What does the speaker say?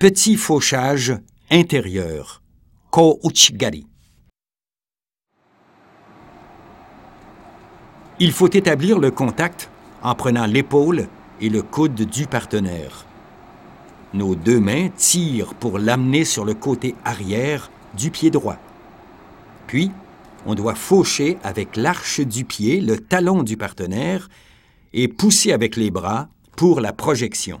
Petit fauchage intérieur. Ko uchigari. Il faut établir le contact en prenant l'épaule et le coude du partenaire. Nos deux mains tirent pour l'amener sur le côté arrière du pied droit. Puis, on doit faucher avec l'arche du pied le talon du partenaire et pousser avec les bras pour la projection.